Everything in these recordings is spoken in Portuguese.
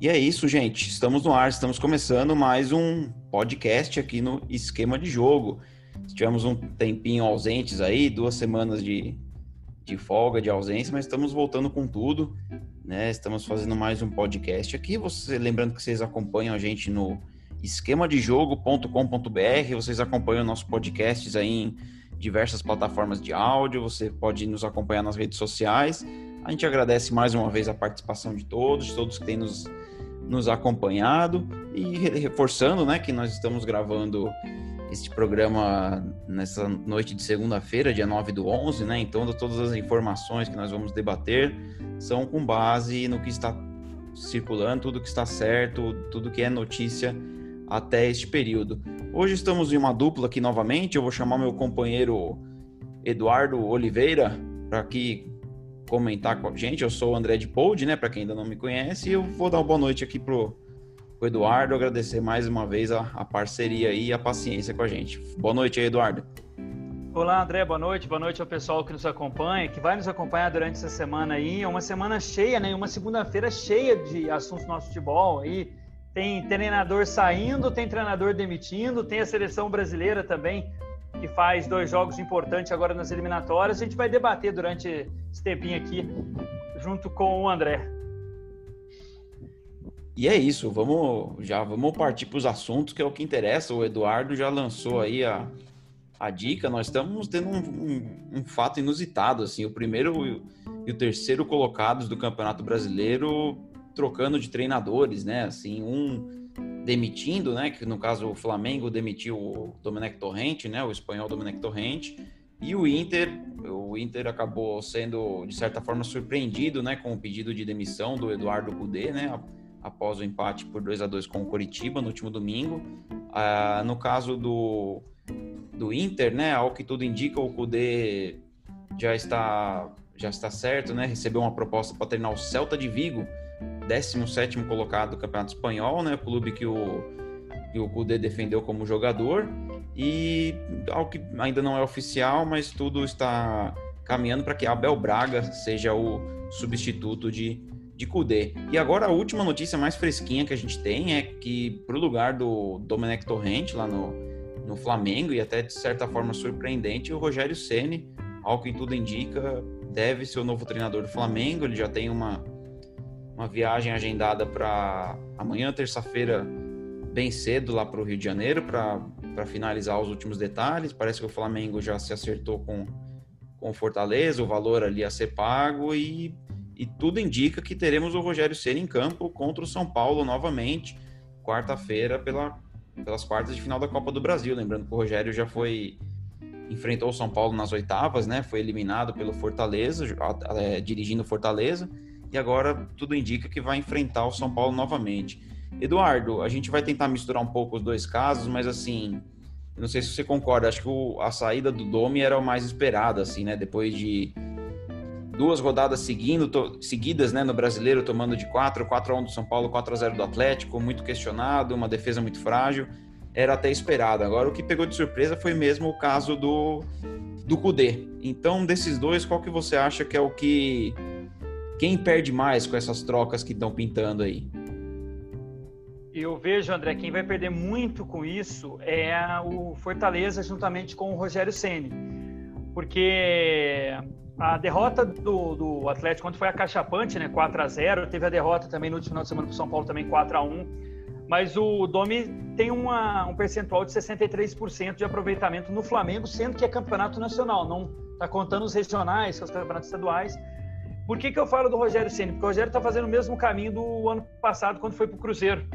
E é isso, gente. Estamos no ar, estamos começando mais um podcast aqui no Esquema de Jogo. Tivemos um tempinho ausentes aí, duas semanas de, de folga, de ausência, mas estamos voltando com tudo, né? Estamos fazendo mais um podcast aqui. Você, lembrando que vocês acompanham a gente no esquemadejogo.com.br, vocês acompanham nossos podcasts aí em diversas plataformas de áudio, você pode nos acompanhar nas redes sociais. A gente agradece mais uma vez a participação de todos, todos que têm nos nos acompanhado e reforçando, né, que nós estamos gravando este programa nessa noite de segunda-feira, dia 9 do 11, né? Então, todas as informações que nós vamos debater são com base no que está circulando, tudo que está certo, tudo que é notícia até este período. Hoje estamos em uma dupla aqui novamente. Eu vou chamar meu companheiro Eduardo Oliveira para que comentar com a gente. Eu sou o André de Pold, né? Para quem ainda não me conhece, eu vou dar uma boa noite aqui pro, pro Eduardo, agradecer mais uma vez a, a parceria e a paciência com a gente. Boa noite aí, Eduardo. Olá, André, boa noite. Boa noite ao pessoal que nos acompanha, que vai nos acompanhar durante essa semana aí. É uma semana cheia, né? Uma segunda-feira cheia de assuntos do nosso futebol aí. Tem treinador saindo, tem treinador demitindo, tem a seleção brasileira também que faz dois jogos importantes agora nas eliminatórias. A gente vai debater durante esse tempinho aqui, junto com o André. E é isso, vamos já vamos partir para os assuntos que é o que interessa. O Eduardo já lançou aí a, a dica. Nós estamos tendo um, um, um fato inusitado assim. O primeiro e o terceiro colocados do Campeonato Brasileiro trocando de treinadores, né? Assim, um demitindo, né? Que no caso o Flamengo demitiu o Domenech Torrente, né? O espanhol Domenech Torrente. E o Inter, o Inter acabou sendo de certa forma surpreendido, né, com o pedido de demissão do Eduardo Cudê, né, após o empate por 2 a 2 com o Coritiba no último domingo. Ah, no caso do, do Inter, né, ao que tudo indica, o Cudê já está já está certo, né, recebeu uma proposta para treinar o Celta de Vigo 17 colocado do Campeonato Espanhol, né? Clube que o, que o defendeu como jogador. E algo que ainda não é oficial, mas tudo está caminhando para que Abel Braga seja o substituto de, de. E agora a última notícia mais fresquinha que a gente tem é que para o lugar do Domenech Torrente lá no, no Flamengo, e até de certa forma surpreendente, o Rogério Ceni, ao que tudo indica, deve ser o novo treinador do Flamengo. Ele já tem uma uma viagem agendada para amanhã, terça-feira, bem cedo, lá para o Rio de Janeiro, para finalizar os últimos detalhes. Parece que o Flamengo já se acertou com, com Fortaleza, o valor ali a ser pago e, e tudo indica que teremos o Rogério Ceni em campo contra o São Paulo novamente, quarta-feira, pela, pelas quartas de final da Copa do Brasil. Lembrando que o Rogério já foi enfrentou o São Paulo nas oitavas, né? Foi eliminado pelo Fortaleza, é, dirigindo Fortaleza e agora tudo indica que vai enfrentar o São Paulo novamente. Eduardo, a gente vai tentar misturar um pouco os dois casos, mas assim, não sei se você concorda, acho que o, a saída do Domi era o mais esperado, assim, né? Depois de duas rodadas seguindo, to, seguidas, né, no Brasileiro, tomando de 4, 4 a 1 do São Paulo, 4 a 0 do Atlético, muito questionado, uma defesa muito frágil, era até esperado. Agora o que pegou de surpresa foi mesmo o caso do do Cudê. Então, desses dois, qual que você acha que é o que quem perde mais com essas trocas que estão pintando aí? Eu vejo, André, quem vai perder muito com isso é o Fortaleza juntamente com o Rogério Ceni, porque a derrota do, do Atlético quando foi a Cachapante, né, 4 a 0, teve a derrota também no último final de semana para São Paulo também 4 a 1, mas o Domi tem uma, um percentual de 63% de aproveitamento no Flamengo, sendo que é campeonato nacional, não está contando os regionais, os campeonatos estaduais. Por que, que eu falo do Rogério Ceni? Porque o Rogério está fazendo o mesmo caminho do ano passado, quando foi para o Cruzeiro.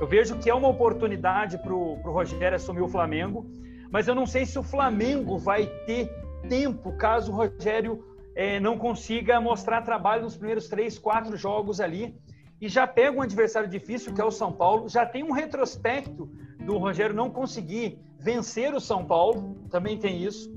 Eu vejo que é uma oportunidade para o Rogério assumir o Flamengo, mas eu não sei se o Flamengo vai ter tempo caso o Rogério é, não consiga mostrar trabalho nos primeiros três, quatro jogos ali. E já pega um adversário difícil, que é o São Paulo. Já tem um retrospecto do Rogério não conseguir vencer o São Paulo, também tem isso.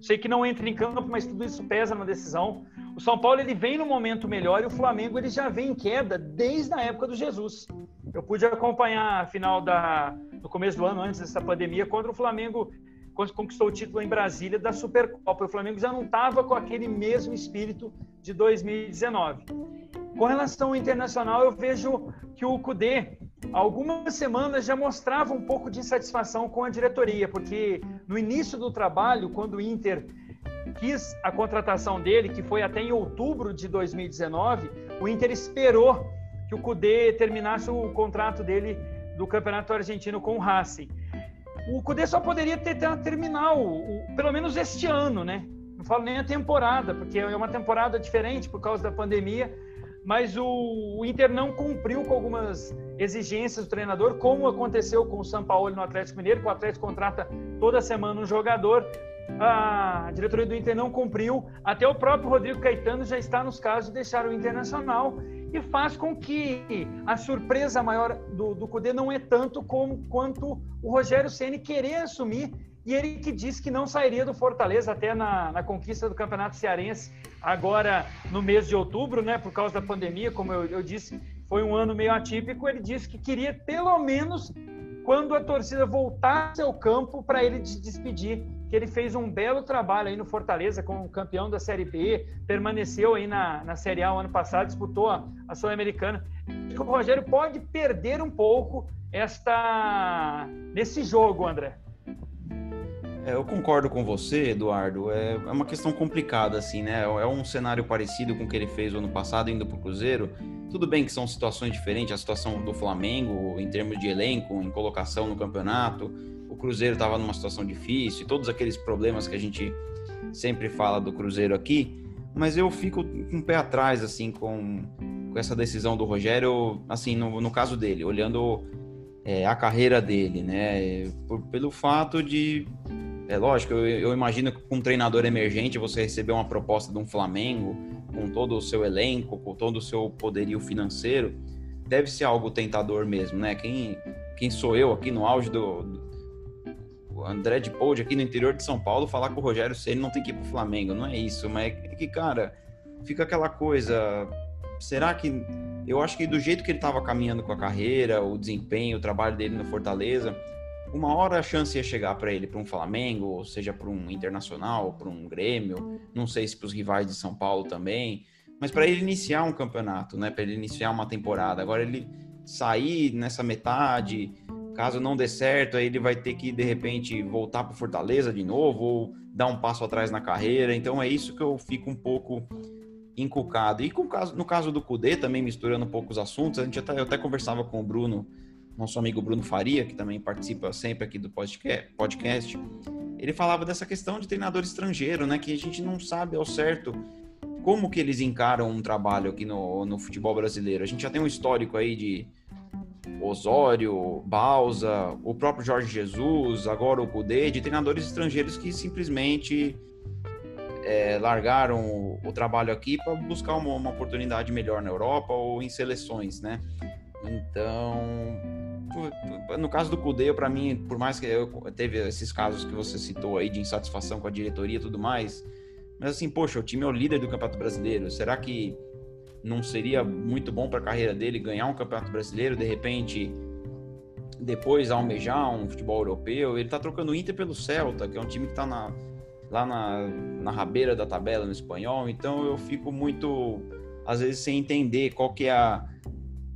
Sei que não entra em campo, mas tudo isso pesa na decisão. O São Paulo ele vem no momento melhor e o Flamengo ele já vem em queda desde a época do Jesus. Eu pude acompanhar a final da começo do ano antes dessa pandemia quando o Flamengo conquistou o título em Brasília da Supercopa. O Flamengo já não estava com aquele mesmo espírito de 2019. Com relação ao internacional, eu vejo que o Cudê, algumas semanas já mostrava um pouco de insatisfação com a diretoria, porque no início do trabalho, quando o Inter quis a contratação dele, que foi até em outubro de 2019, o Inter esperou que o Cudê terminasse o contrato dele do Campeonato Argentino com o Racing. O Cudê só poderia ter terminal, pelo menos este ano, né? Não falo nem a temporada, porque é uma temporada diferente por causa da pandemia, mas o, o, Inter não cumpriu com algumas exigências do treinador, como aconteceu com o São Paulo no Atlético Mineiro, que o Atlético contrata toda semana um jogador. A diretoria do Inter não cumpriu. Até o próprio Rodrigo Caetano já está nos casos de deixar o Internacional e faz com que a surpresa maior do, do Cudê não é tanto como quanto o Rogério Ceni querer assumir e ele que disse que não sairia do Fortaleza até na, na, conquista do Campeonato Cearense, agora no mês de outubro, né, por causa da pandemia, como eu, eu disse, foi um ano meio atípico. Ele disse que queria, pelo menos, quando a torcida voltasse ao campo, para ele se despedir. Que ele fez um belo trabalho aí no Fortaleza, como campeão da Série B, permaneceu aí na, na Série A o ano passado, disputou a, a Sul-Americana. O Rogério pode perder um pouco esta nesse jogo, André. É, eu concordo com você, Eduardo. É, é, uma questão complicada, assim, né? É um cenário parecido com o que ele fez o ano passado, indo para o Cruzeiro. Tudo bem que são situações diferentes, a situação do Flamengo, em termos de elenco, em colocação no campeonato. O Cruzeiro estava numa situação difícil, e todos aqueles problemas que a gente sempre fala do Cruzeiro aqui. Mas eu fico com um pé atrás, assim, com, com essa decisão do Rogério, assim, no, no caso dele, olhando é, a carreira dele, né? Por, pelo fato de é lógico, eu, eu, imagino que com um treinador emergente você receber uma proposta de um Flamengo, com todo o seu elenco, com todo o seu poderio financeiro, deve ser algo tentador mesmo, né? Quem, quem sou eu aqui no auge do, do André de Poude aqui no interior de São Paulo falar que o Rogério Ceni não tem que ir pro Flamengo, não é isso, mas é que, cara, fica aquela coisa, será que eu acho que do jeito que ele estava caminhando com a carreira, o desempenho, o trabalho dele no Fortaleza, uma hora a chance ia chegar para ele, para um Flamengo, ou seja, para um Internacional, para um Grêmio, não sei se para os rivais de São Paulo também, mas para ele iniciar um campeonato, né, para ele iniciar uma temporada. Agora ele sair nessa metade, caso não dê certo, aí ele vai ter que de repente voltar para Fortaleza de novo ou dar um passo atrás na carreira. Então é isso que eu fico um pouco encucado. E com caso, no caso do Cudê, também misturando um pouco os assuntos, a gente até, eu até conversava com o Bruno nosso amigo Bruno Faria, que também participa sempre aqui do podcast, ele falava dessa questão de treinador estrangeiro, né? Que a gente não sabe ao certo como que eles encaram um trabalho aqui no, no futebol brasileiro. A gente já tem um histórico aí de Osório, Balsa, o próprio Jorge Jesus, agora o Cudê, de treinadores estrangeiros que simplesmente é, largaram o, o, trabalho aqui para buscar uma, uma oportunidade melhor na Europa ou em seleções, né? Então, no caso do Cudê, para mim, por mais que eu teve esses casos que você citou aí de insatisfação com a diretoria e tudo mais, mas assim, poxa, o time é o líder do Campeonato Brasileiro. Será que não seria muito bom para a carreira dele ganhar um Campeonato Brasileiro, de repente depois almejar um futebol europeu? Ele tá trocando o Inter pelo Celta, que é um time que tá na, lá na, na rabeira da tabela no espanhol, então eu fico muito às vezes sem entender qual que é a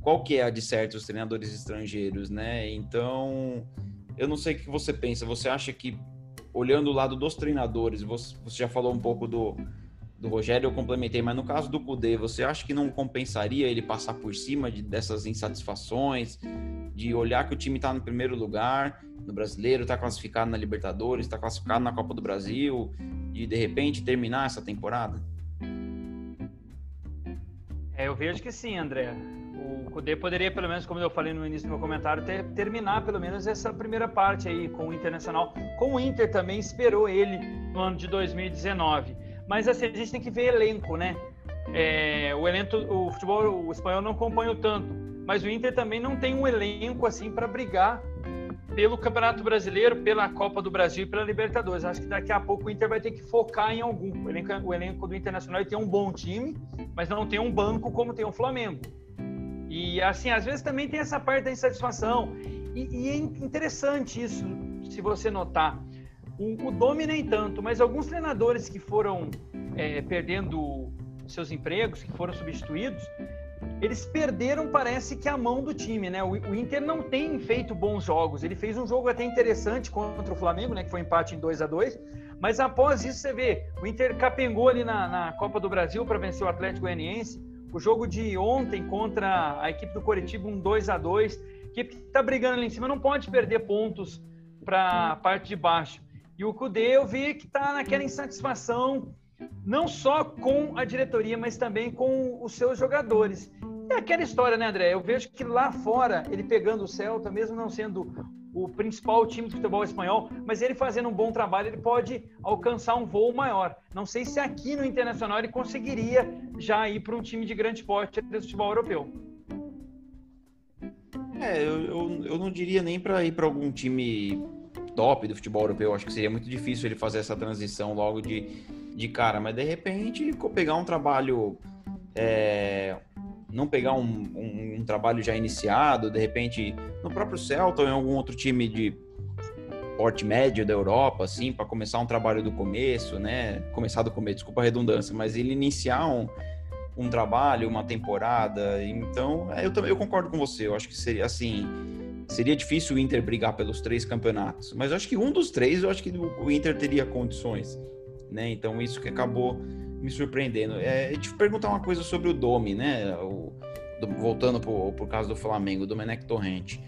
qual que é a de certos treinadores estrangeiros, né? Então, eu não sei o que você pensa. Você acha que, olhando o lado dos treinadores, você, você já falou um pouco do, do Rogério, eu complementei, mas no caso do Cudê, você acha que não compensaria ele passar por cima de, dessas insatisfações, de olhar que o time está no primeiro lugar no Brasileiro, está classificado na Libertadores, está classificado na Copa do Brasil, e de repente terminar essa temporada? É, eu vejo que sim, André o Cudê poderia, pelo menos, como eu falei no início do meu comentário, ter, terminar pelo menos essa primeira parte aí com o Internacional. Com o Inter também esperou ele no ano de 2019. Mas assim, a gente tem que ver elenco, né? É, o elenco, o futebol o espanhol não acompanha tanto, mas o Inter também não tem um elenco assim para brigar pelo Campeonato Brasileiro, pela Copa do Brasil e pela Libertadores. Acho que daqui a pouco o Inter vai ter que focar em algum. O elenco, o elenco do Internacional tem um bom time, mas não tem um banco como tem o Flamengo. E assim, às vezes também tem essa parte da insatisfação. E, e é interessante isso, se você notar. O, o Domi nem tanto, mas alguns treinadores que foram é, perdendo seus empregos, que foram substituídos, eles perderam, parece que a mão do time, né? O, o, Inter não tem feito bons jogos. Ele fez um jogo até interessante contra o Flamengo, né? Que foi um empate em 2 a 2 Mas após isso, você vê, o Inter capengou ali na, na Copa do Brasil para vencer o Atlético Goianiense. O jogo de ontem contra a equipe do Coritiba, um 2 a 2 A equipe que está brigando ali em cima não pode perder pontos para a parte de baixo. E o Cudê, eu vi que está naquela insatisfação, não só com a diretoria, mas também com os seus jogadores. É aquela história, né, André? Eu vejo que lá fora, ele pegando o Celta, mesmo não sendo o principal time de futebol espanhol, mas ele fazendo um bom trabalho, ele pode alcançar um voo maior. Não sei se aqui no Internacional ele conseguiria já ir para um time de grande porte do futebol europeu. É, eu, eu, eu não diria nem para ir para algum time top do futebol europeu. Acho que seria muito difícil ele fazer essa transição logo de, de cara, mas de repente pegar um trabalho é, não pegar um, um, um, trabalho já iniciado, de repente no próprio Celta ou em algum outro time de porte médio da Europa, assim, para começar um trabalho do começo, né? Começar do começo, desculpa a redundância, mas ele iniciar um, um trabalho, uma temporada. Então, é, eu também eu concordo com você. Eu acho que seria assim. Seria difícil o Inter brigar pelos três campeonatos, mas acho que um dos três, eu acho que o Inter teria condições, né? Então isso que acabou me surpreendendo. É, te perguntar uma coisa sobre o Domi, né? O, do, voltando por, por causa do Flamengo, o Domenech Torrente.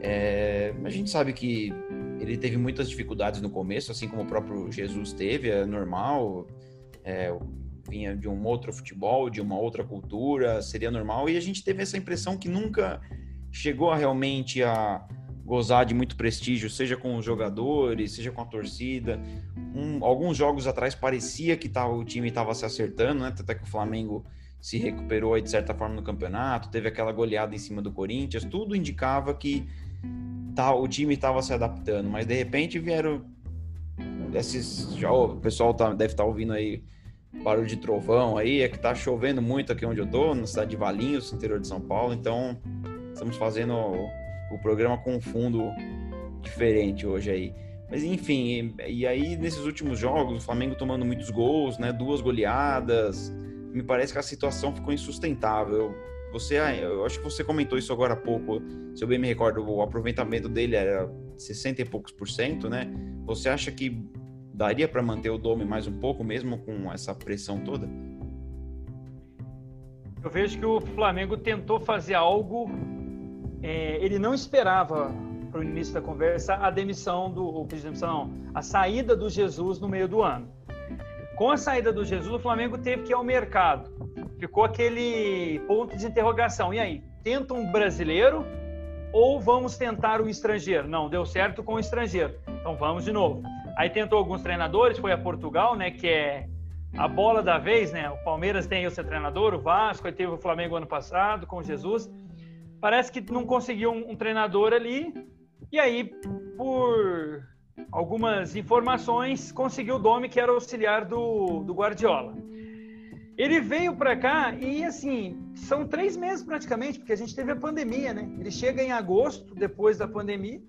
É, a gente sabe que ele teve muitas dificuldades no começo, assim como o próprio Jesus teve, é normal. É, vinha de um outro futebol, de uma outra cultura, seria normal. E a gente teve essa impressão que nunca chegou a realmente a gozar de muito prestígio, seja com os jogadores, seja com a torcida. Um, alguns jogos atrás parecia que tava, o time estava se acertando, né? Até que o Flamengo se recuperou aí, de certa forma no campeonato, teve aquela goleada em cima do Corinthians, tudo indicava que tá, o time estava se adaptando, mas de repente vieram esses. Já, o pessoal tá, deve estar tá ouvindo aí barulho de trovão aí, é que tá chovendo muito aqui onde eu tô, na cidade de Valinhos, interior de São Paulo, então estamos fazendo o programa com um fundo diferente hoje aí. Mas enfim, e, e, aí nesses últimos jogos, o Flamengo tomando muitos gols, né? Duas goleadas. Me parece que a situação ficou insustentável. Você, ah, eu acho que você comentou isso agora há pouco. Se eu bem me recordo, o aproveitamento dele era 60 e poucos por cento, né? Você acha que daria para manter o Dome mais um pouco, mesmo com essa pressão toda? Eu vejo que o Flamengo tentou fazer algo é, ele não esperava para o início da conversa a demissão do, o demissão, a saída do Jesus no meio do ano. Com a saída do Jesus, o Flamengo teve que ir ao mercado. Ficou aquele ponto de interrogação. E aí, tenta um brasileiro ou vamos tentar um estrangeiro? Não, deu certo com o estrangeiro. Então vamos de novo. Aí tentou alguns treinadores, foi a Portugal, né, que é a bola da vez, né? O Palmeiras tem o seu treinador, o Vasco, aí teve o Flamengo ano passado com Jesus parece que não conseguiu um, um treinador ali. E aí, por algumas informações, conseguiu o Domi, que era auxiliar do, do Guardiola. Ele veio para cá e, assim, são três meses praticamente, porque a gente teve a pandemia, né? Ele chega em agosto, depois da pandemia.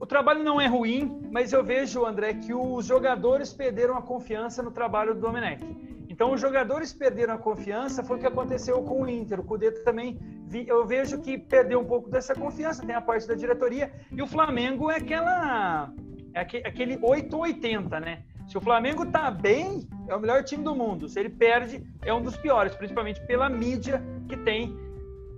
O trabalho não é ruim, mas eu vejo, André, que os jogadores perderam a confiança no trabalho do Domenech. Então, os jogadores perderam a confiança, foi o que aconteceu com o Inter. O Cudê também, eu vejo que perdeu um pouco dessa confiança, tem a parte da diretoria, e o Flamengo é aquela é aquele 880, né? Se o Flamengo tá bem, é o melhor time do mundo. Se ele perde, é um dos piores, principalmente pela mídia que tem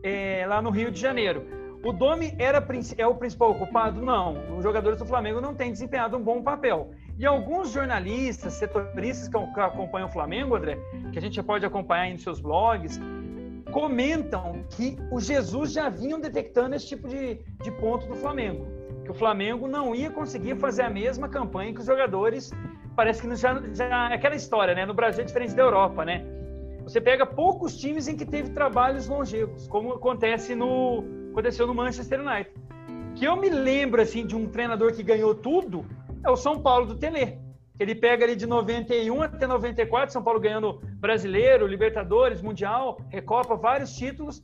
é, lá no Rio de Janeiro. O Domi era, é o principal culpado? Não. Os jogadores do Flamengo não têm desempenhado um bom papel. E alguns jornalistas, setoristas que acompanham o Flamengo, André, que a gente pode acompanhar em seus blogs, comentam que o Jesus já vinham detectando esse tipo de, de ponto do Flamengo. Que o Flamengo não ia conseguir fazer a mesma campanha que os jogadores. Parece que já, já é aquela história, né? No Brasil é diferente da Europa, né? Você pega poucos times em que teve trabalhos longevos, como acontece no aconteceu no Manchester United. Que eu me lembro assim de um treinador que ganhou tudo é o São Paulo do Tele. Ele pega ali de 91 até 94, São Paulo ganhando Brasileiro, Libertadores, Mundial, Recopa, vários títulos.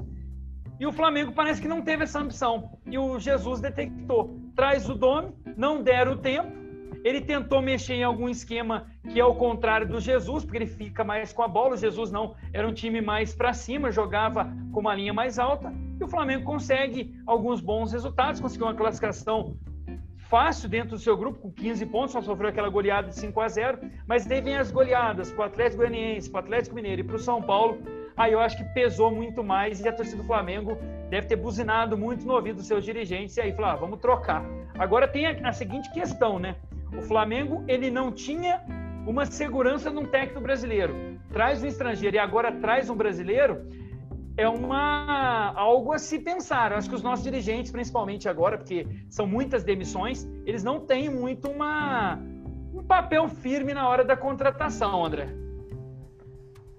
E o Flamengo parece que não teve essa ambição. E o Jesus detectou. Traz o Dome, não deram o tempo. Ele tentou mexer em algum esquema que é o contrário do Jesus, porque ele fica mais com a bola. O Jesus não, era um time mais para cima, jogava com uma linha mais alta. E o Flamengo consegue alguns bons resultados, conseguiu uma classificação fácil dentro do seu grupo, com 15 pontos, só sofreu aquela goleada de 5 a 0 mas daí vem as goleadas para o Atlético Goianiense, para o Atlético Mineiro e para o São Paulo. Aí eu acho que pesou muito mais e a torcida do Flamengo deve ter buzinado muito no ouvido dos seus dirigentes e aí falar, ah, vamos trocar. Agora tem a, a seguinte questão, né? O Flamengo, ele não tinha uma segurança num técnico brasileiro. Traz um estrangeiro e agora traz um brasileiro é uma algo a se pensar. Eu acho que os nossos dirigentes, principalmente agora, porque são muitas demissões, eles não têm muito uma, um papel firme na hora da contratação, André.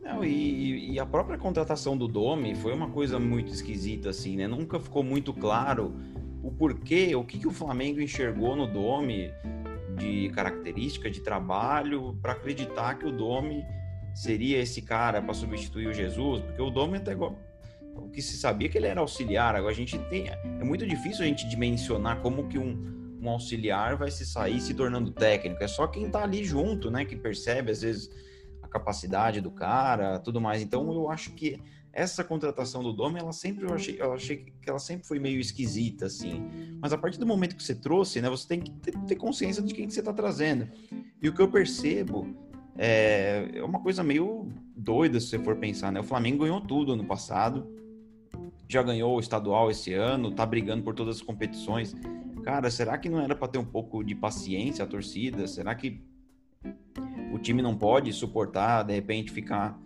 Não, e, e, a própria contratação do Domi foi uma coisa muito esquisita, assim, né? Nunca ficou muito claro o porquê, o que, que o Flamengo enxergou no Domi de característica, de trabalho, para acreditar que o Domi seria esse cara para substituir o Jesus, porque o Domi até o que se sabia é que ele era auxiliar. Agora a gente tem é muito difícil a gente dimensionar como que um, um auxiliar vai se sair se tornando técnico. É só quem está ali junto, né, que percebe às vezes a capacidade do cara, tudo mais. Então eu acho que essa contratação do Dome, ela sempre eu achei, eu achei que ela sempre foi meio esquisita assim. Mas a partir do momento que você trouxe, né, você tem que ter, ter consciência de quem que você está trazendo. E o que eu percebo é, é uma coisa meio doida se você for pensar, né? O Flamengo ganhou tudo ano passado, já ganhou o estadual esse ano, tá brigando por todas as competições. Cara, será que não era para ter um pouco de paciência a torcida? Será que o time não pode suportar, de repente, ficar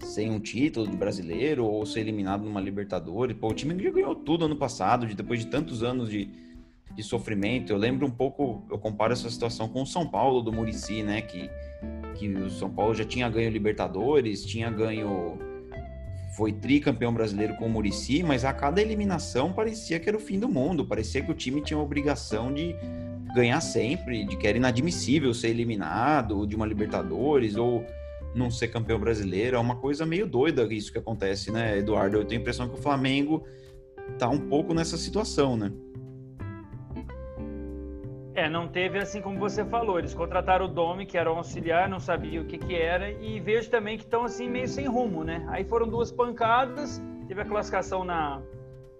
sem um título de brasileiro ou ser eliminado numa Libertadores? Pô, o time já ganhou tudo ano passado, de, depois de tantos anos de, de sofrimento. Eu lembro um pouco, eu comparo essa situação com o São Paulo do Murici, né? Que que o São Paulo já tinha ganho Libertadores, tinha ganho foi tricampeão brasileiro com o Murici, mas a cada eliminação parecia que era o fim do mundo, parecia que o time tinha a obrigação de ganhar sempre, de que era inadmissível ser eliminado de uma Libertadores ou não ser campeão brasileiro, é uma coisa meio doida isso que acontece, né, Eduardo? Eu tenho a impressão que o Flamengo tá um pouco nessa situação, né? É, não teve assim como você falou. Eles contrataram o Domi, que era um auxiliar, não sabia o que, que era, e vejo também que estão assim meio sem rumo, né? Aí foram duas pancadas, teve a classificação na,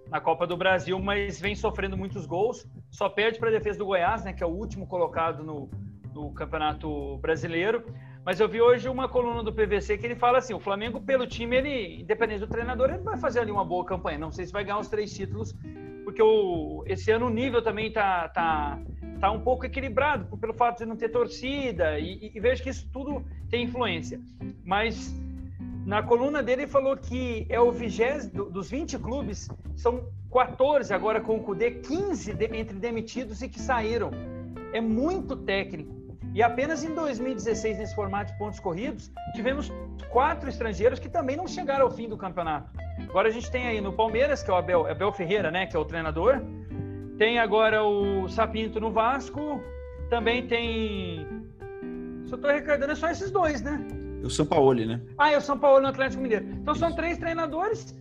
na Copa do Brasil, mas vem sofrendo muitos gols. Só perde para a defesa do Goiás, né? Que é o último colocado no, no Campeonato Brasileiro. Mas eu vi hoje uma coluna do PVC que ele fala assim: o Flamengo, pelo time, ele, independente do treinador, ele vai fazer ali uma boa campanha. Não sei se vai ganhar os três títulos, porque o, esse ano o nível também tá, tá está um pouco equilibrado pelo fato de não ter torcida e, e, vejo que isso tudo tem influência. Mas na coluna dele ele falou que é o vigésimo dos 20 clubes, são 14 agora com o CUDE, 15 de, entre demitidos e que saíram. É muito técnico. E apenas em 2016, nesse formato de pontos corridos, tivemos quatro estrangeiros que também não chegaram ao fim do campeonato. Agora a gente tem aí no Palmeiras, que é o Abel, Abel Ferreira, né, que é o treinador, tem agora o Sapinto no Vasco. Também tem. Só estou recordando, é só esses dois, né? O São Paulo, né? Ah, é o São Paulo no Atlético Mineiro. Então são três treinadores.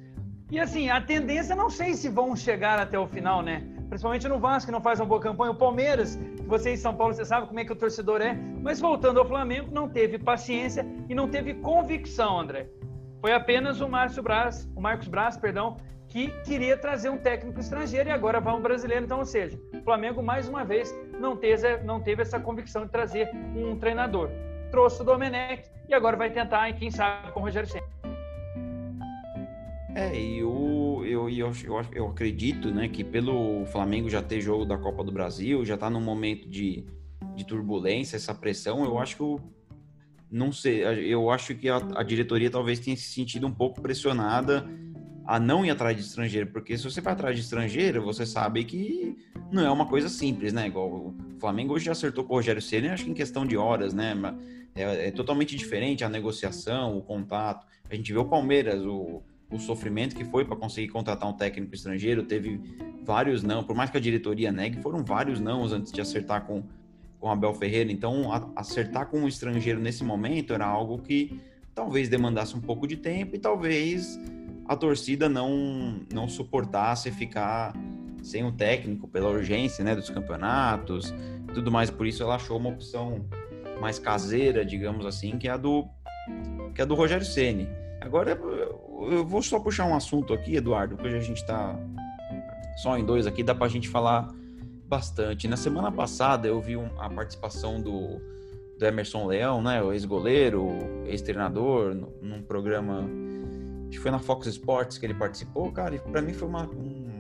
E assim, a tendência não sei se vão chegar até o final, né? Principalmente no Vasco, que não faz uma boa campanha. O Palmeiras, que você em São Paulo, você sabe como é que o torcedor é. Mas voltando ao Flamengo, não teve paciência e não teve convicção, André. Foi apenas o Márcio Braz, o Marcos Braz, perdão, que queria trazer um técnico estrangeiro e agora vai um brasileiro. Então, ou seja, o Flamengo, mais uma vez, não teve, não teve essa convicção de trazer um treinador. Trouxe o Domenech e agora vai tentar, e quem sabe, com o Rogério Senna. É, e eu, eu, eu, eu, acredito né, que pelo Flamengo já ter jogo da Copa do Brasil, já está num momento de, de turbulência, essa pressão, eu acho que não sei, eu acho que a, a diretoria talvez tenha se sentido um pouco pressionada a não ir atrás de estrangeiro, porque se você vai atrás de estrangeiro, você sabe que não é uma coisa simples, né? Igual o Flamengo hoje já acertou com o Rogério Ceni, acho que em questão de horas, né? É, é, totalmente diferente a negociação, o contato. A gente vê o Palmeiras, o, o sofrimento que foi para conseguir contratar um técnico estrangeiro, teve vários não, por mais que a diretoria negue, foram vários não antes de acertar com com Abel Ferreira. Então, a, acertar com um estrangeiro nesse momento era algo que talvez demandasse um pouco de tempo e talvez a torcida não, não suportasse ficar sem o técnico pela urgência né, dos campeonatos tudo mais, por isso ela achou uma opção mais caseira, digamos assim, que é a do que é a do Rogério Ceni. Agora eu vou só puxar um assunto aqui, Eduardo, porque a gente está só em dois aqui, dá para a gente falar bastante. Na semana passada eu vi a participação do, do Emerson Leão, né, o ex-goleiro, ex-treinador, num programa que foi na Fox Sports que ele participou, cara, e para mim foi uma, um,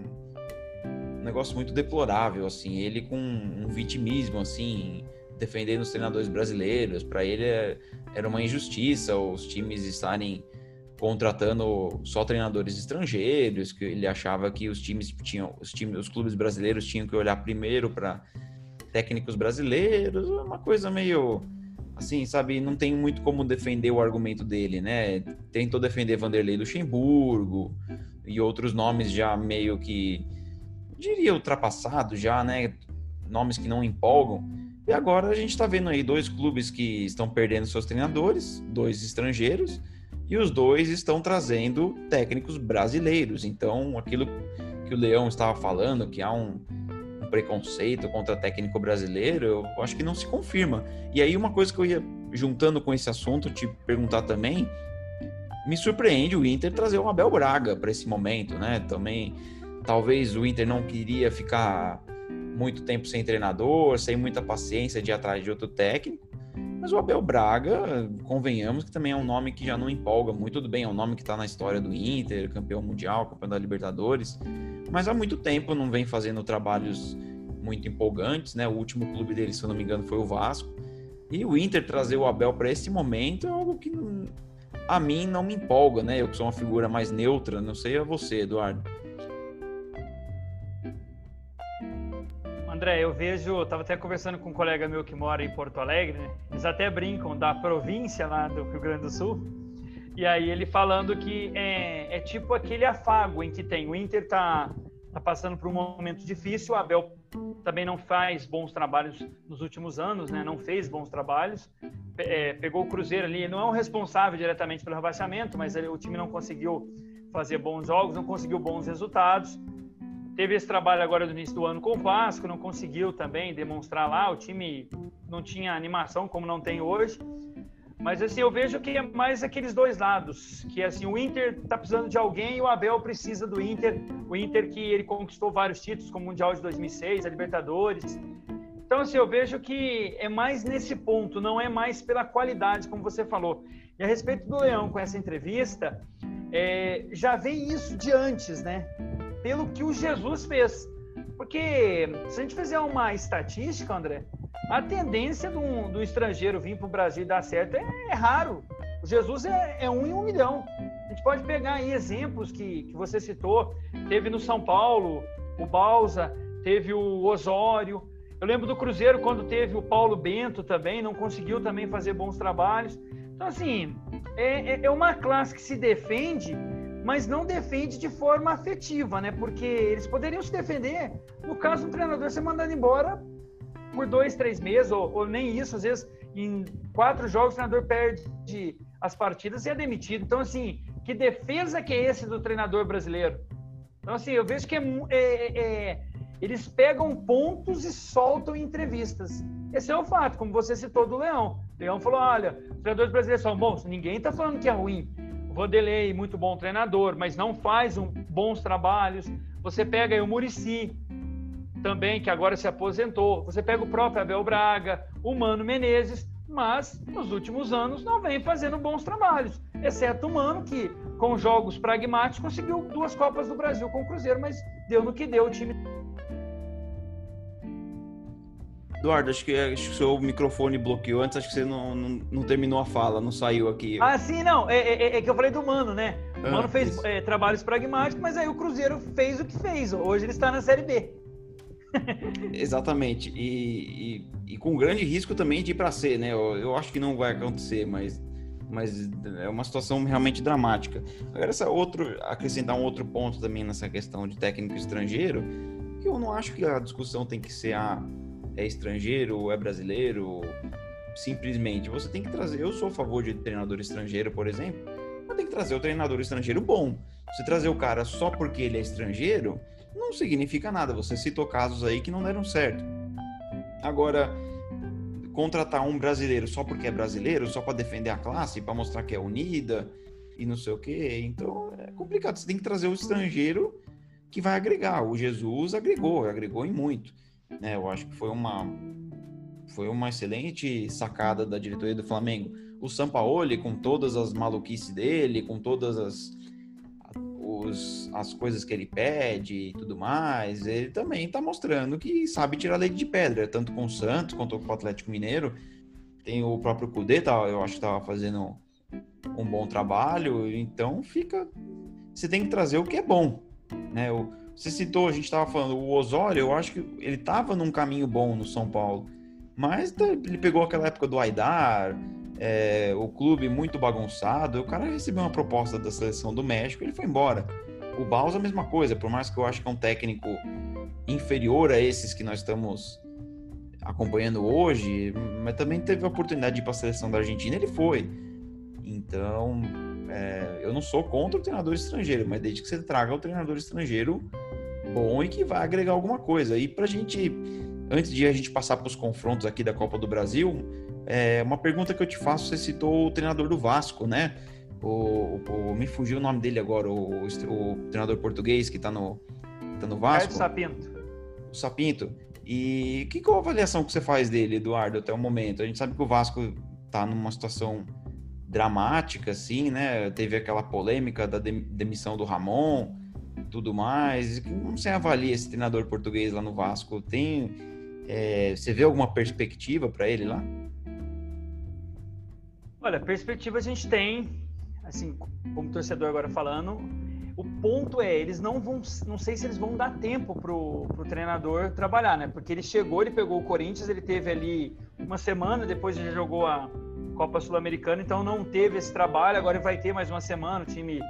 negócio muito deplorável, assim, ele com um vitimismo, assim, defendendo os treinadores brasileiros, para ele é, era uma injustiça os times estarem contratando só treinadores estrangeiros, que ele achava que os times tinham, os times, os clubes brasileiros tinham que olhar primeiro para técnicos brasileiros, uma coisa meio assim, sabe, não tem muito como defender o argumento dele, né? Tentou defender Vanderlei Luxemburgo e outros nomes já meio que diria ultrapassado já, né? Nomes que não empolgam. E agora a gente está vendo aí dois clubes que estão perdendo seus treinadores, dois estrangeiros, e os dois estão trazendo técnicos brasileiros. Então, aquilo que o Leão estava falando, que há um preconceito contra técnico brasileiro, eu acho que não se confirma. E aí, uma coisa que eu ia juntando com esse assunto, te perguntar também, me surpreende o Inter trazer o Abel Braga para esse momento, né? Também Talvez o Inter não queria ficar muito tempo sem treinador, sem muita paciência de ir atrás de outro técnico. Mas o Abel Braga, convenhamos que também é um nome que já não empolga muito. Tudo bem, é um nome que está na história do Inter, campeão mundial, campeão da Libertadores. Mas há muito tempo não vem fazendo trabalhos muito empolgantes, né? O último clube dele, se eu não me engano, foi o Vasco. E o Inter trazer o Abel para esse momento é algo que a mim não me empolga, né? Eu que sou uma figura mais neutra, não sei a você, Eduardo. André, eu vejo, estava até conversando com um colega meu que mora em Porto Alegre, né? eles até brincam da província lá do Rio Grande do Sul, e aí ele falando que é, é tipo aquele afago em que tem o Inter tá, tá passando por um momento difícil, o Abel também não faz bons trabalhos nos últimos anos, né? Não fez bons trabalhos, é, pegou o Cruzeiro ali, não é o responsável diretamente pelo rebaixamento, mas ele, o time não conseguiu fazer bons jogos, não conseguiu bons resultados. Teve esse trabalho agora no início do ano com o Vasco, não conseguiu também demonstrar lá, o time não tinha animação como não tem hoje. Mas assim, eu vejo que é mais aqueles dois lados, que assim, o Inter está precisando de alguém e o Abel precisa do Inter, o Inter que ele conquistou vários títulos, como o Mundial de 2006, a Libertadores. Então assim, eu vejo que é mais nesse ponto, não é mais pela qualidade, como você falou. E a respeito do Leão com essa entrevista, é, já vem isso de antes, né? Pelo que o Jesus fez. Porque se a gente fizer uma estatística, André, a tendência do, do estrangeiro vir para o Brasil e dar certo é, é raro. O Jesus é, é, um em um milhão. A gente pode pegar aí exemplos que, que você citou. Teve no São Paulo o Balsa, teve o Osório. Eu lembro do Cruzeiro quando teve o Paulo Bento também, não conseguiu também fazer bons trabalhos. Então, assim, é, é, é uma classe que se defende mas não defende de forma afetiva, né? Porque eles poderiam se defender no caso do treinador ser mandado embora por dois, três meses, ou, ou, nem isso, às vezes em quatro jogos o treinador perde as partidas e é demitido. Então, assim, que defesa que é esse do treinador brasileiro? Então, assim, eu vejo que é, é, é, eles pegam pontos e soltam entrevistas. Esse é o fato, como você citou do Leão. O Leão falou: olha, os treinadores brasileiros são bons, ninguém está falando que é ruim. Vanderlei, muito bom treinador, mas não faz um, bons trabalhos. Você pega aí o Murici, também, que agora se aposentou. Você pega o próprio Abel Braga, o Mano Menezes, mas nos últimos anos não vem fazendo bons trabalhos. Exceto o Mano, que com jogos pragmáticos conseguiu duas Copas do Brasil com o Cruzeiro, mas deu no que deu o time Eduardo, acho que, acho que o seu microfone bloqueou antes, acho que você não, não, não terminou a fala, não saiu aqui. Ah, sim, não. É, é, é que eu falei do Mano, né? O Mano ah, fez é, trabalhos pragmáticos, mas aí o Cruzeiro fez o que fez. Hoje ele está na Série B. Exatamente. E, e, e, com grande risco também de ir para C, né? Eu, eu, acho que não vai acontecer, mas, mas é uma situação realmente dramática. Agora, essa outro, acrescentar um outro ponto também nessa questão de técnico estrangeiro, que eu não acho que a discussão tem que ser a. Ah, é estrangeiro, é brasileiro, simplesmente. Você tem que trazer. Eu sou a favor de treinador estrangeiro, por exemplo, mas tem que trazer o treinador estrangeiro bom. Você trazer o cara só porque ele é estrangeiro não significa nada. Você citou casos aí que não deram certo. Agora, contratar um brasileiro só porque é brasileiro, só para defender a classe, para mostrar que é unida e não sei o quê, então é complicado. Você tem que trazer o estrangeiro que vai agregar. O Jesus agregou, agregou em muito. Né? Eu acho que foi uma foi uma excelente sacada da diretoria do Flamengo. O Sampaoli, com todas as maluquices dele, com todas as, os, as coisas que ele pede e tudo mais, ele também está mostrando que sabe tirar leite de pedra, tanto com o Santos quanto com o Atlético Mineiro. Tem o próprio Cudê, tá, eu acho que estava fazendo um bom trabalho, então fica. Você tem que trazer o que é bom. Né? O, você citou, a gente estava falando, o Osório, eu acho que ele estava num caminho bom no São Paulo. Mas tá, ele pegou aquela época do Aidar, é, o clube muito bagunçado. O cara recebeu uma proposta da seleção do México ele foi embora. O Baus a mesma coisa, por mais que eu acho que é um técnico inferior a esses que nós estamos acompanhando hoje, mas também teve a oportunidade de ir para a seleção da Argentina, ele foi. Então, é, eu não sou contra o treinador estrangeiro, mas desde que você traga o treinador estrangeiro bom e que vai agregar alguma coisa. E para a gente antes de a gente passar para os confrontos aqui da Copa do Brasil, é, uma pergunta que eu te faço, você citou o treinador do Vasco, né? O, o me fugiu o nome dele agora, o, o treinador português que está no, tá no Vasco. Sapinto. O Sapinto. E que qual a avaliação que você faz dele, Eduardo, até o momento? A gente sabe que o Vasco está numa situação dramática, assim, né? Teve aquela polêmica da demissão do Ramon, tudo mais. Como você avalia esse treinador português lá no Vasco? Tem é, você vê alguma perspectiva para ele lá? Olha, perspectiva a gente tem, assim, como torcedor agora falando, o ponto é, eles não vão, não sei se eles vão dar tempo pro, pro treinador trabalhar, né? Porque ele chegou, ele pegou o Corinthians, ele teve ali uma semana, depois ele jogou a Copa Sul-Americana, então não teve esse trabalho, agora vai ter mais uma semana, o time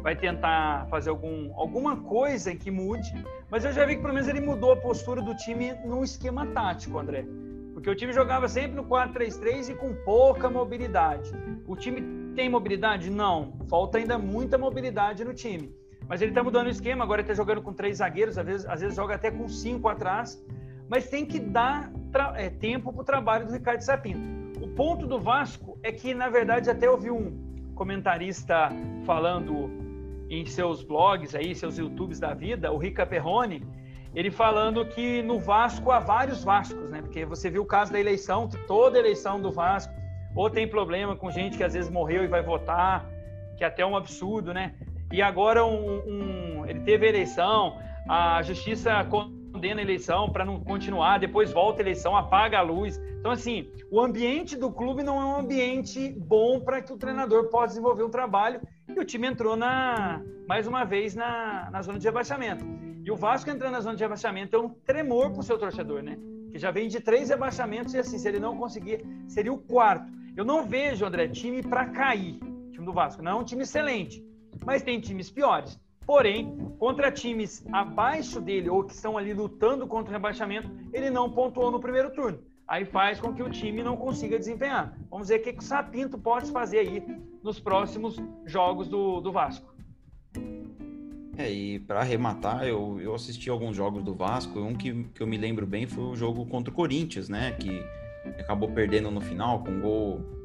vai tentar fazer algum, alguma coisa que mude, mas eu já vi que pelo menos ele mudou a postura do time no esquema tático, André. Porque o time jogava sempre no 4-3-3 e com pouca mobilidade. O time tem mobilidade? Não. Falta ainda muita mobilidade no time. Mas ele está mudando o esquema, agora está jogando com três zagueiros, às vezes, às vezes joga até com cinco atrás. Mas tem que dar é, tempo para o trabalho do Ricardo Sapinto. Ponto do Vasco é que, na verdade, até ouvi um comentarista falando em seus blogs aí, seus YouTubes da vida, o Rica Perrone, ele falando que no Vasco há vários Vascos, né? Porque você viu o caso da eleição, que toda eleição do Vasco ou tem problema com gente que às vezes morreu e vai votar, que é até um absurdo, né? E agora um, um ele teve eleição, a justiça a eleição para não continuar, depois volta a eleição, apaga a luz. Então, assim, o ambiente do clube não é um ambiente bom para que o treinador possa desenvolver um trabalho e o time entrou na, mais uma vez na, na zona de rebaixamento. E o Vasco entrando na zona de rebaixamento é um tremor para o seu torcedor, né? Que já vem de três rebaixamentos e assim, se ele não conseguir, seria o quarto. Eu não vejo, André, time para cair, time do Vasco. Não é um time excelente, mas tem times piores. Porém, contra times abaixo dele ou que estão ali lutando contra o rebaixamento, ele não pontuou no primeiro turno aí faz com que o time não consiga desempenhar. Vamos ver o que, o Sapinto pode fazer aí nos próximos jogos do, do Vasco. É, e para arrematar, eu, eu assisti alguns jogos do Vasco, um que, que eu me lembro bem foi o jogo contra o Corinthians, né, que acabou perdendo no final com um gol,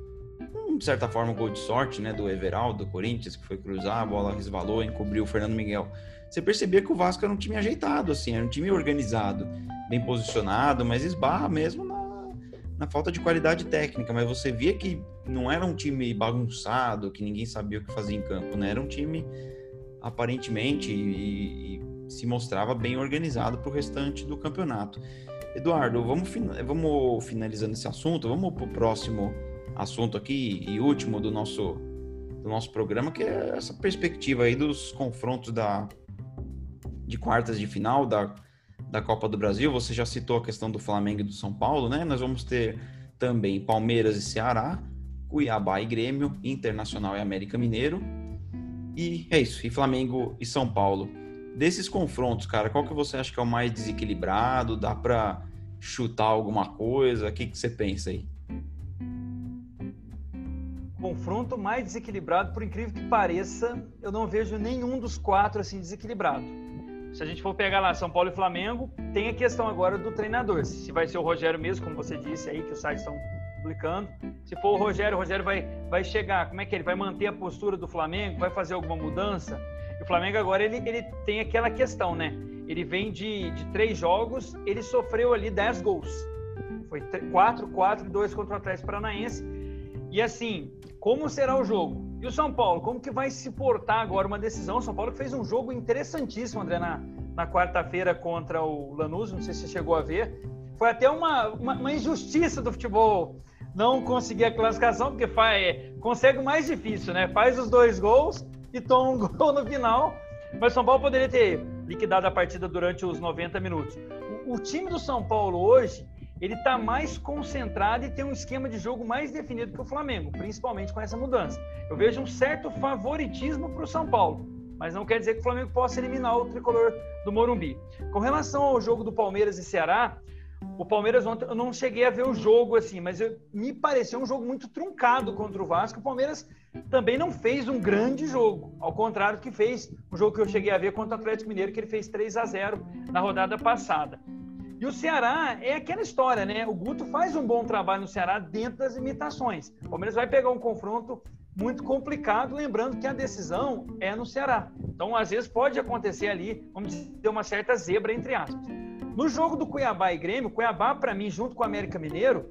de certa forma, um gol de sorte, né, do Everaldo do Corinthians, que foi cruzar, a bola resvalou, encobriu o Fernando Miguel. Você percebia que o Vasco era um time ajeitado, assim, era um time organizado, bem posicionado, mas esbarra mesmo na na falta de qualidade técnica, mas você via que não era um time bagunçado, que ninguém sabia o que fazer em campo, né? Era um time aparentemente e, e se mostrava bem organizado para o restante do campeonato. Eduardo, vamos, vamos finalizando esse assunto, vamos para o próximo assunto aqui e último do nosso, do nosso programa, que é essa perspectiva aí dos confrontos da, de quartas de final da da Copa do Brasil. Você já citou a questão do Flamengo e do São Paulo, né? Nós vamos ter também Palmeiras e Ceará, Cuiabá e Grêmio, Internacional e América Mineiro. E é isso, e Flamengo e São Paulo. Desses confrontos, cara, qual que você acha que é o mais desequilibrado? Dá para chutar alguma coisa? O que, que você pensa aí? Confronto mais desequilibrado, por incrível que pareça, eu não vejo nenhum dos quatro assim desequilibrado. se a gente for pegar lá São Paulo e Flamengo, tem a questão agora do treinador. Se vai ser o Rogério mesmo, como você disse aí, que os sites estão publicando. Se for o Rogério, o Rogério vai, vai chegar. Como é que ele vai manter a postura do Flamengo? Vai fazer alguma mudança? E o Flamengo agora ele, ele tem aquela questão, né? Ele vem de, de três jogos, ele sofreu ali dez gols. Foi quatro, quatro e dois contra o Atlético Paranaense. E assim, como será o jogo? E o São Paulo, como que vai se portar agora uma decisão? O São Paulo fez um jogo interessantíssimo, André, na, na quarta-feira contra o Lanús, não sei se você chegou a ver. Foi até uma, uma, uma injustiça do futebol não conseguir a classificação, porque faz, consegue o mais difícil, né? Faz os dois gols e toma um gol no final. Mas o São Paulo poderia ter liquidado a partida durante os 90 minutos. O, o time do São Paulo hoje, ele está mais concentrado e tem um esquema de jogo mais definido que o Flamengo, principalmente com essa mudança. Eu vejo um certo favoritismo para o São Paulo, mas não quer dizer que o Flamengo possa eliminar o tricolor do Morumbi. Com relação ao jogo do Palmeiras e Ceará, o Palmeiras ontem eu não cheguei a ver o jogo assim, mas eu, me pareceu um jogo muito truncado contra o Vasco. O Palmeiras também não fez um grande jogo, ao contrário do que fez o jogo que eu cheguei a ver contra o Atlético Mineiro, que ele fez 3 a 0 na rodada passada. E o Ceará é aquela história, né? O Guto faz um bom trabalho no Ceará dentro das imitações. O Palmeiras vai pegar um confronto muito complicado, lembrando que a decisão é no Ceará. Então, às vezes, pode acontecer ali, vamos dizer, uma certa zebra, entre aspas. No jogo do Cuiabá e Grêmio, Cuiabá, para mim, junto com o América Mineiro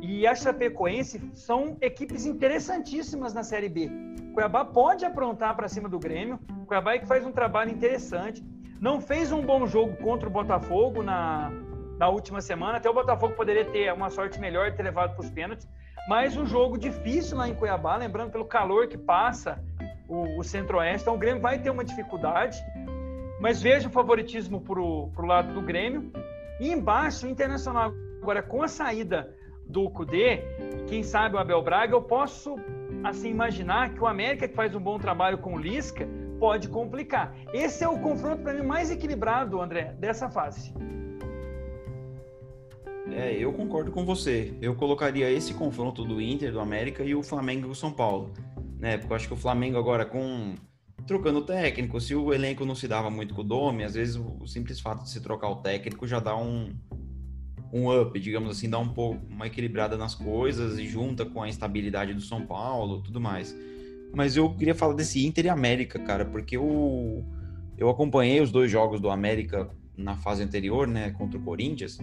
e a Chapecoense, são equipes interessantíssimas na Série B. Cuiabá pode aprontar para cima do Grêmio. Cuiabá é que faz um trabalho interessante. Não fez um bom jogo contra o Botafogo na, na última semana. Até o Botafogo poderia ter uma sorte melhor ter levado para os pênaltis. Mas um jogo difícil lá em Cuiabá, lembrando pelo calor que passa o, o Centro-Oeste. Então o Grêmio vai ter uma dificuldade. Mas vejo o favoritismo para o lado do Grêmio. E embaixo, o Internacional, agora com a saída do Cudê, quem sabe o Abel Braga, eu posso assim imaginar que o América, que faz um bom trabalho com o Lisca, pode complicar. Esse é o confronto para mim mais equilibrado, André, dessa fase. É, eu concordo com você. Eu colocaria esse confronto do Inter, do América e o Flamengo e o São Paulo. Né? Porque eu acho que o Flamengo agora com trocando o técnico, se o elenco não se dava muito com o Domi, às vezes o, o simples fato de se trocar o técnico já dá um, um up, digamos assim, dá um pouco uma equilibrada nas coisas e junta com a instabilidade do São Paulo, tudo mais. Mas eu queria falar desse Inter e América, cara, porque eu, eu acompanhei os dois jogos do América na fase anterior, né, contra o Corinthians,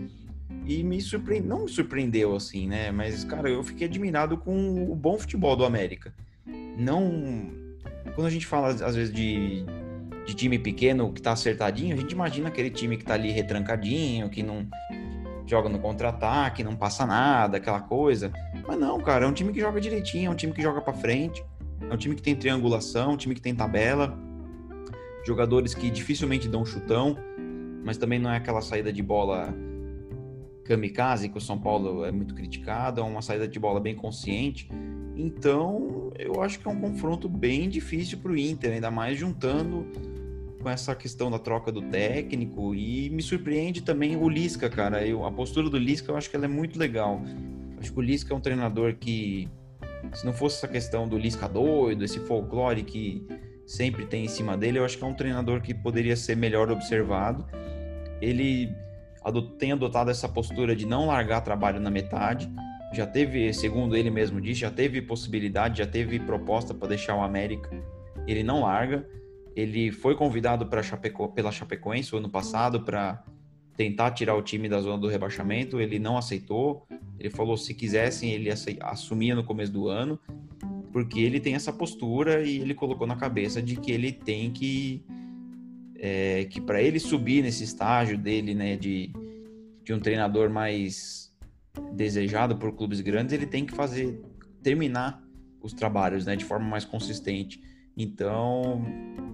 e me surpreendeu, não me surpreendeu assim, né, mas cara, eu fiquei admirado com o bom futebol do América. Não quando a gente fala, às vezes, de, de time pequeno que tá acertadinho, a gente imagina aquele time que tá ali retrancadinho, que não joga no contra-ataque, não passa nada, aquela coisa. Mas não, cara, é um time que joga direitinho, é um time que joga para frente, é um time que tem triangulação, um time que tem tabela, jogadores que dificilmente dão chutão, mas também não é aquela saída de bola kamikaze que o São Paulo é muito criticado, é uma saída de bola bem consciente. Então, eu acho que é um confronto bem difícil para o Inter, ainda mais juntando com essa questão da troca do técnico. E me surpreende também o Lisca, cara. Eu, a postura do Lisca eu acho que ela é muito legal. Acho que o Lisca é um treinador que, se não fosse essa questão do Lisca doido, esse folclore que sempre tem em cima dele, eu acho que é um treinador que poderia ser melhor observado. Ele tem adotado essa postura de não largar trabalho na metade já teve, segundo ele mesmo disse, já teve possibilidade, já teve proposta para deixar o América. Ele não larga. Ele foi convidado para Chapeco, pela Chapecoense o ano passado para tentar tirar o time da zona do rebaixamento. Ele não aceitou. Ele falou se quisessem ele assumia no começo do ano, porque ele tem essa postura e ele colocou na cabeça de que ele tem que é, que para ele subir nesse estágio dele, né, de, de um treinador mais desejado por clubes grandes, ele tem que fazer terminar os trabalhos, né, de forma mais consistente. Então,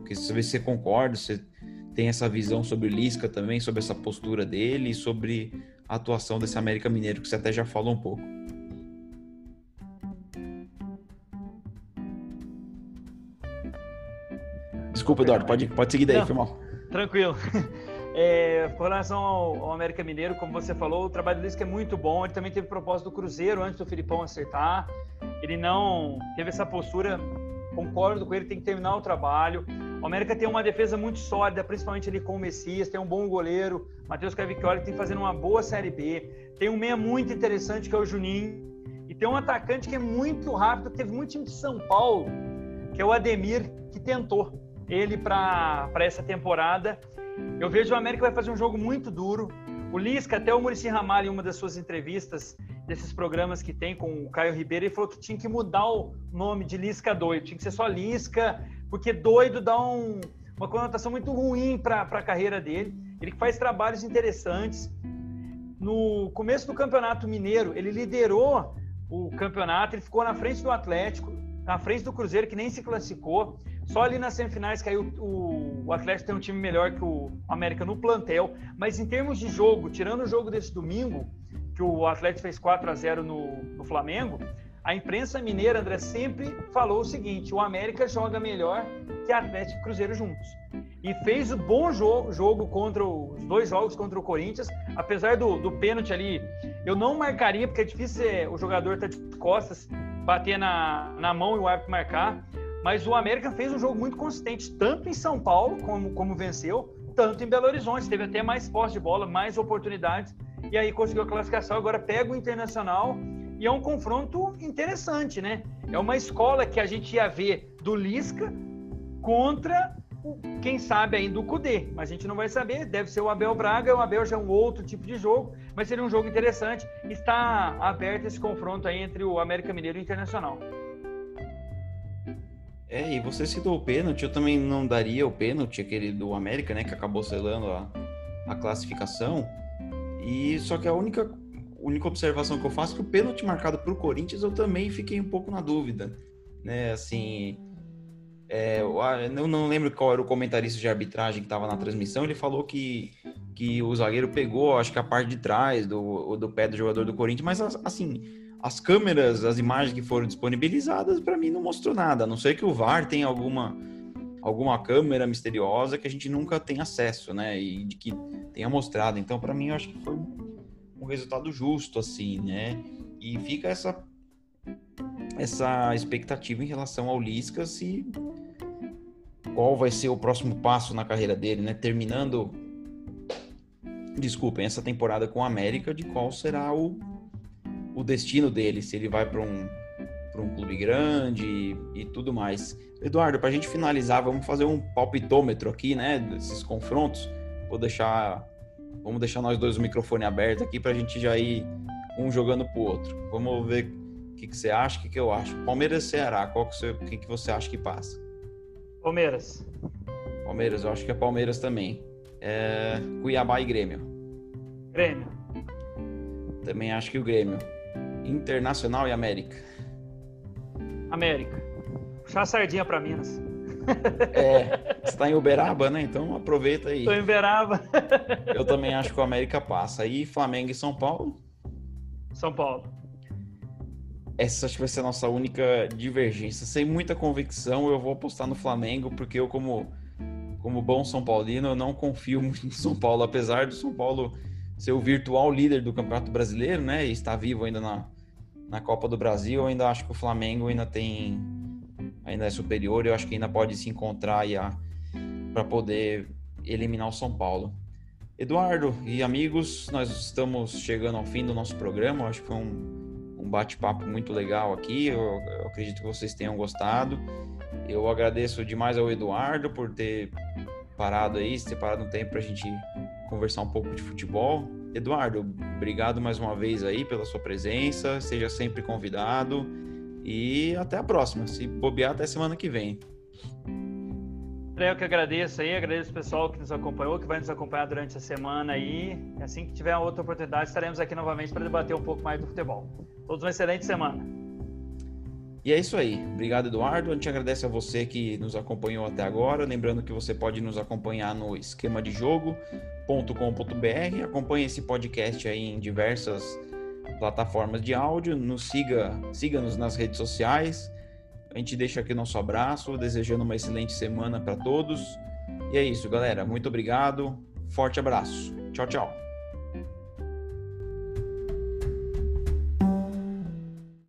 que se você concorda, você tem essa visão sobre o Lisca também, sobre essa postura dele, sobre a atuação desse América Mineiro que você até já falou um pouco. Desculpa, Eduardo, pode, pode seguir daí, Não, foi mal. Tranquilo. É, com relação ao, ao, América Mineiro, como você falou, o trabalho dele é muito bom. Ele também teve propósito do Cruzeiro antes do Filipão acertar. Ele não teve essa postura, concordo com ele, tem que terminar o trabalho. O América tem uma defesa muito sólida, principalmente ali com o Messias, tem um bom goleiro, Matheus Cavicchioli tem fazendo uma boa Série B, tem um meia muito interessante que é o Juninho, e tem um atacante que é muito rápido, que teve muito time de São Paulo, que é o Ademir, que tentou ele para essa temporada. Eu vejo o América vai fazer um jogo muito duro. O Lisca, até o Murici Ramalho, em uma das suas entrevistas, desses programas que tem com o Caio Ribeiro, ele falou que tinha que mudar o nome de Lisca doido, tinha que ser só Lisca, porque doido dá um, uma conotação muito ruim para a carreira dele. Ele faz trabalhos interessantes. No começo do Campeonato Mineiro, ele liderou o campeonato, ele ficou na frente do Atlético, na frente do Cruzeiro, que nem se classificou. Só ali nas semifinais caiu o, o Atlético tem um time melhor que o América no plantel, mas em termos de jogo, tirando o jogo desse domingo, que o Atlético fez 4 a 0 no, no Flamengo, a imprensa mineira, André, sempre falou o seguinte: o América joga melhor que Atlético e Cruzeiro juntos. E fez o um bom jogo, jogo contra os dois jogos contra o Corinthians, apesar do, do pênalti ali. Eu não marcaria, porque é difícil o jogador estar tá de costas, bater na, na mão e o árbitro marcar. Mas o América fez um jogo muito consistente, tanto em São Paulo, como, como venceu, tanto em Belo Horizonte. Teve até mais posse de bola, mais oportunidades, e aí conseguiu a classificação. Agora pega o Internacional e é um confronto interessante, né? É uma escola que a gente ia ver do Lisca contra, quem sabe, ainda o Cudê. Mas a gente não vai saber, deve ser o Abel Braga. O Abel já é um outro tipo de jogo, mas seria um jogo interessante. Está aberto esse confronto aí entre o América Mineiro e o Internacional. É, e você citou o pênalti, eu também não daria o pênalti, aquele do América, né, que acabou selando a, a classificação. E só que a única, única observação que eu faço é que o pênalti marcado para o Corinthians eu também fiquei um pouco na dúvida, né, assim, é, eu não lembro qual era o comentarista de arbitragem que estava na transmissão, ele falou que, que o zagueiro pegou, acho que a parte de trás do, do pé do jogador do Corinthians, mas assim, as câmeras, as imagens que foram disponibilizadas, para mim não mostrou nada, a não ser que o VAR tenha alguma, alguma câmera misteriosa que a gente nunca tem acesso, né? E de que tenha mostrado. Então, para mim, eu acho que foi um resultado justo, assim, né? E fica essa, essa expectativa em relação ao Lisca se qual vai ser o próximo passo na carreira dele, né? Terminando, desculpem, essa temporada com a América, de qual será o o destino dele, se ele vai para um, um clube grande e, e tudo mais. Eduardo, para a gente finalizar, vamos fazer um palpitômetro aqui, né, desses confrontos. Vou deixar, vamos deixar nós dois o microfone aberto aqui para a gente já ir um jogando pro outro. Vamos ver o que, que você acha, o que, que eu acho. Palmeiras Ceará, qual que você, o que, que você acha que passa? Palmeiras. Palmeiras, eu acho que é Palmeiras também. É, Cuiabá e Grêmio. Grêmio. Também acho que o Grêmio. Internacional e América? América. Puxar a sardinha para Minas. É, você tá em Uberaba, né? Então aproveita aí. Tô em Uberaba. Eu também acho que o América passa. E Flamengo e São Paulo? São Paulo. Essa acho que vai ser a nossa única divergência. Sem muita convicção, eu vou apostar no Flamengo, porque eu, como, como bom São Paulino, eu não confio muito no São Paulo, apesar do São Paulo ser o virtual líder do Campeonato Brasileiro, né? E está vivo ainda na, na Copa do Brasil, eu ainda acho que o Flamengo ainda tem ainda é superior, eu acho que ainda pode se encontrar para poder eliminar o São Paulo. Eduardo e amigos, nós estamos chegando ao fim do nosso programa. Eu acho que foi um, um bate-papo muito legal aqui. Eu, eu, acredito que vocês tenham gostado. Eu agradeço demais ao Eduardo por ter parado aí, ter parado um tempo para a gente conversar um pouco de futebol. Eduardo, obrigado mais uma vez aí pela sua presença, seja sempre convidado e até a próxima. Se bobear, até semana que vem. Eu que agradeço aí, agradeço o pessoal que nos acompanhou, que vai nos acompanhar durante a semana aí. Assim que tiver outra oportunidade, estaremos aqui novamente para debater um pouco mais do futebol. Todos uma excelente semana. E é isso aí. Obrigado, Eduardo. A gente agradece a você que nos acompanhou até agora. Lembrando que você pode nos acompanhar no esquema de jogo com.br Acompanhe esse podcast aí em diversas plataformas de áudio. Nos siga, siga-nos nas redes sociais. A gente deixa aqui nosso abraço, desejando uma excelente semana para todos. E é isso, galera. Muito obrigado. Forte abraço. Tchau, tchau.